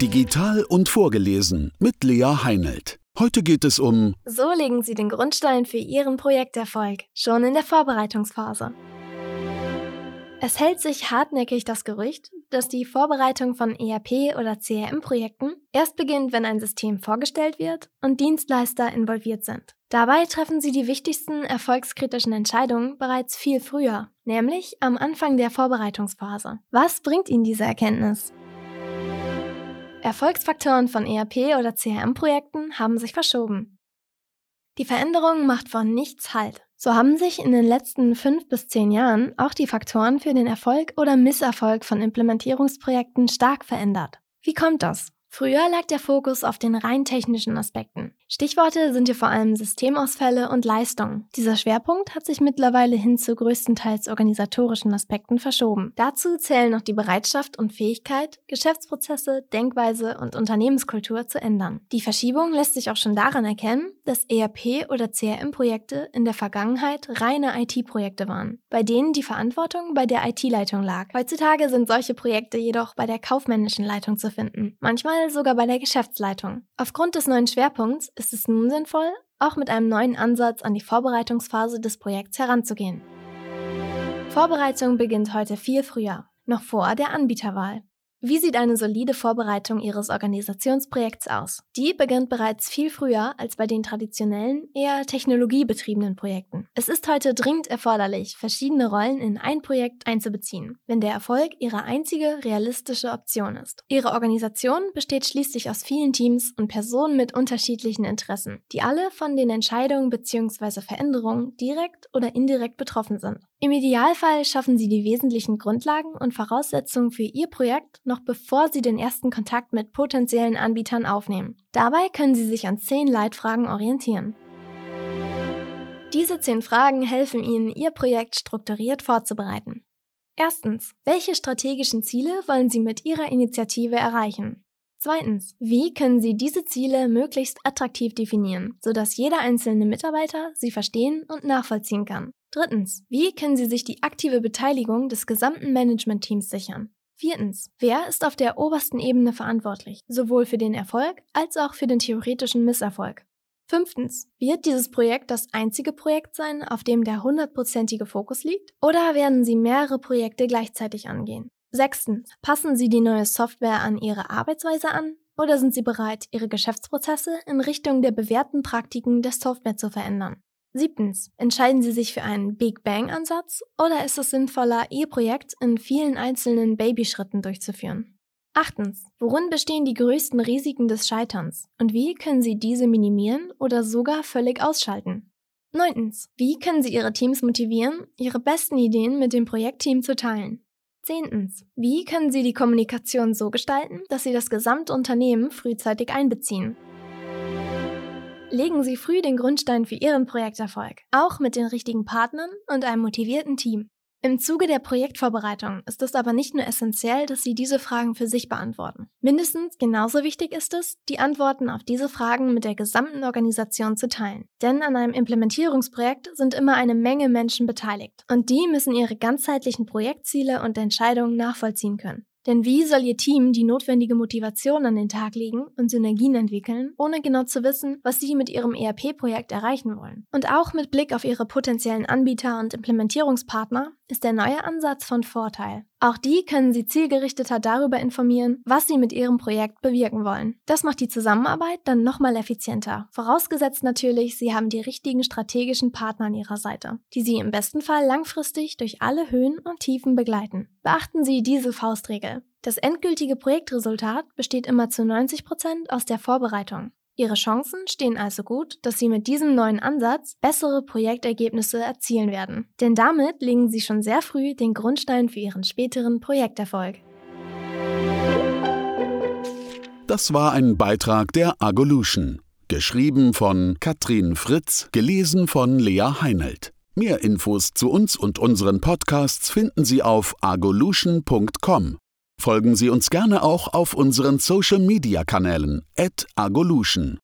Digital und vorgelesen mit Lea Heinelt. Heute geht es um So legen Sie den Grundstein für Ihren Projekterfolg, schon in der Vorbereitungsphase. Es hält sich hartnäckig das Gerücht, dass die Vorbereitung von ERP- oder CRM-Projekten erst beginnt, wenn ein System vorgestellt wird und Dienstleister involviert sind. Dabei treffen sie die wichtigsten erfolgskritischen Entscheidungen bereits viel früher, nämlich am Anfang der Vorbereitungsphase. Was bringt Ihnen diese Erkenntnis? Erfolgsfaktoren von ERP- oder CRM-Projekten haben sich verschoben. Die Veränderung macht von nichts Halt. So haben sich in den letzten fünf bis zehn Jahren auch die Faktoren für den Erfolg oder Misserfolg von Implementierungsprojekten stark verändert. Wie kommt das? Früher lag der Fokus auf den rein technischen Aspekten. Stichworte sind hier vor allem Systemausfälle und Leistung. Dieser Schwerpunkt hat sich mittlerweile hin zu größtenteils organisatorischen Aspekten verschoben. Dazu zählen noch die Bereitschaft und Fähigkeit, Geschäftsprozesse, Denkweise und Unternehmenskultur zu ändern. Die Verschiebung lässt sich auch schon daran erkennen, dass ERP- oder CRM-Projekte in der Vergangenheit reine IT-Projekte waren, bei denen die Verantwortung bei der IT-Leitung lag. Heutzutage sind solche Projekte jedoch bei der kaufmännischen Leitung zu finden, manchmal sogar bei der Geschäftsleitung. Aufgrund des neuen Schwerpunkts ist es nun sinnvoll, auch mit einem neuen Ansatz an die Vorbereitungsphase des Projekts heranzugehen. Vorbereitung beginnt heute viel früher, noch vor der Anbieterwahl. Wie sieht eine solide Vorbereitung Ihres Organisationsprojekts aus? Die beginnt bereits viel früher als bei den traditionellen, eher technologiebetriebenen Projekten. Es ist heute dringend erforderlich, verschiedene Rollen in ein Projekt einzubeziehen, wenn der Erfolg Ihre einzige realistische Option ist. Ihre Organisation besteht schließlich aus vielen Teams und Personen mit unterschiedlichen Interessen, die alle von den Entscheidungen bzw. Veränderungen direkt oder indirekt betroffen sind. Im Idealfall schaffen Sie die wesentlichen Grundlagen und Voraussetzungen für Ihr Projekt noch bevor Sie den ersten Kontakt mit potenziellen Anbietern aufnehmen. Dabei können Sie sich an zehn Leitfragen orientieren. Diese zehn Fragen helfen Ihnen, Ihr Projekt strukturiert vorzubereiten. Erstens, welche strategischen Ziele wollen Sie mit Ihrer Initiative erreichen? Zweitens, wie können Sie diese Ziele möglichst attraktiv definieren, sodass jeder einzelne Mitarbeiter sie verstehen und nachvollziehen kann? Drittens, wie können Sie sich die aktive Beteiligung des gesamten Managementteams sichern? Viertens, wer ist auf der obersten Ebene verantwortlich, sowohl für den Erfolg als auch für den theoretischen Misserfolg? Fünftens, wird dieses Projekt das einzige Projekt sein, auf dem der hundertprozentige Fokus liegt? Oder werden Sie mehrere Projekte gleichzeitig angehen? Sechstens, passen Sie die neue Software an Ihre Arbeitsweise an? Oder sind Sie bereit, Ihre Geschäftsprozesse in Richtung der bewährten Praktiken der Software zu verändern? Siebtens, entscheiden Sie sich für einen Big Bang-Ansatz oder ist es sinnvoller, Ihr Projekt in vielen einzelnen Babyschritten durchzuführen? Achtens, worin bestehen die größten Risiken des Scheiterns und wie können Sie diese minimieren oder sogar völlig ausschalten? Neuntens, wie können Sie Ihre Teams motivieren, ihre besten Ideen mit dem Projektteam zu teilen? Zehntens, wie können Sie die Kommunikation so gestalten, dass Sie das gesamte Unternehmen frühzeitig einbeziehen? Legen Sie früh den Grundstein für Ihren Projekterfolg, auch mit den richtigen Partnern und einem motivierten Team. Im Zuge der Projektvorbereitung ist es aber nicht nur essentiell, dass Sie diese Fragen für sich beantworten. Mindestens genauso wichtig ist es, die Antworten auf diese Fragen mit der gesamten Organisation zu teilen. Denn an einem Implementierungsprojekt sind immer eine Menge Menschen beteiligt und die müssen ihre ganzheitlichen Projektziele und Entscheidungen nachvollziehen können. Denn wie soll Ihr Team die notwendige Motivation an den Tag legen und Synergien entwickeln, ohne genau zu wissen, was Sie mit Ihrem ERP-Projekt erreichen wollen? Und auch mit Blick auf Ihre potenziellen Anbieter und Implementierungspartner ist der neue Ansatz von Vorteil. Auch die können Sie zielgerichteter darüber informieren, was Sie mit Ihrem Projekt bewirken wollen. Das macht die Zusammenarbeit dann nochmal effizienter. Vorausgesetzt natürlich, Sie haben die richtigen strategischen Partner an Ihrer Seite, die Sie im besten Fall langfristig durch alle Höhen und Tiefen begleiten. Beachten Sie diese Faustregel. Das endgültige Projektresultat besteht immer zu 90 Prozent aus der Vorbereitung. Ihre Chancen stehen also gut, dass Sie mit diesem neuen Ansatz bessere Projektergebnisse erzielen werden. Denn damit legen Sie schon sehr früh den Grundstein für Ihren späteren Projekterfolg. Das war ein Beitrag der Agolution. Geschrieben von Katrin Fritz, gelesen von Lea Heinelt. Mehr Infos zu uns und unseren Podcasts finden Sie auf agolution.com. Folgen Sie uns gerne auch auf unseren Social-Media-Kanälen at agolution.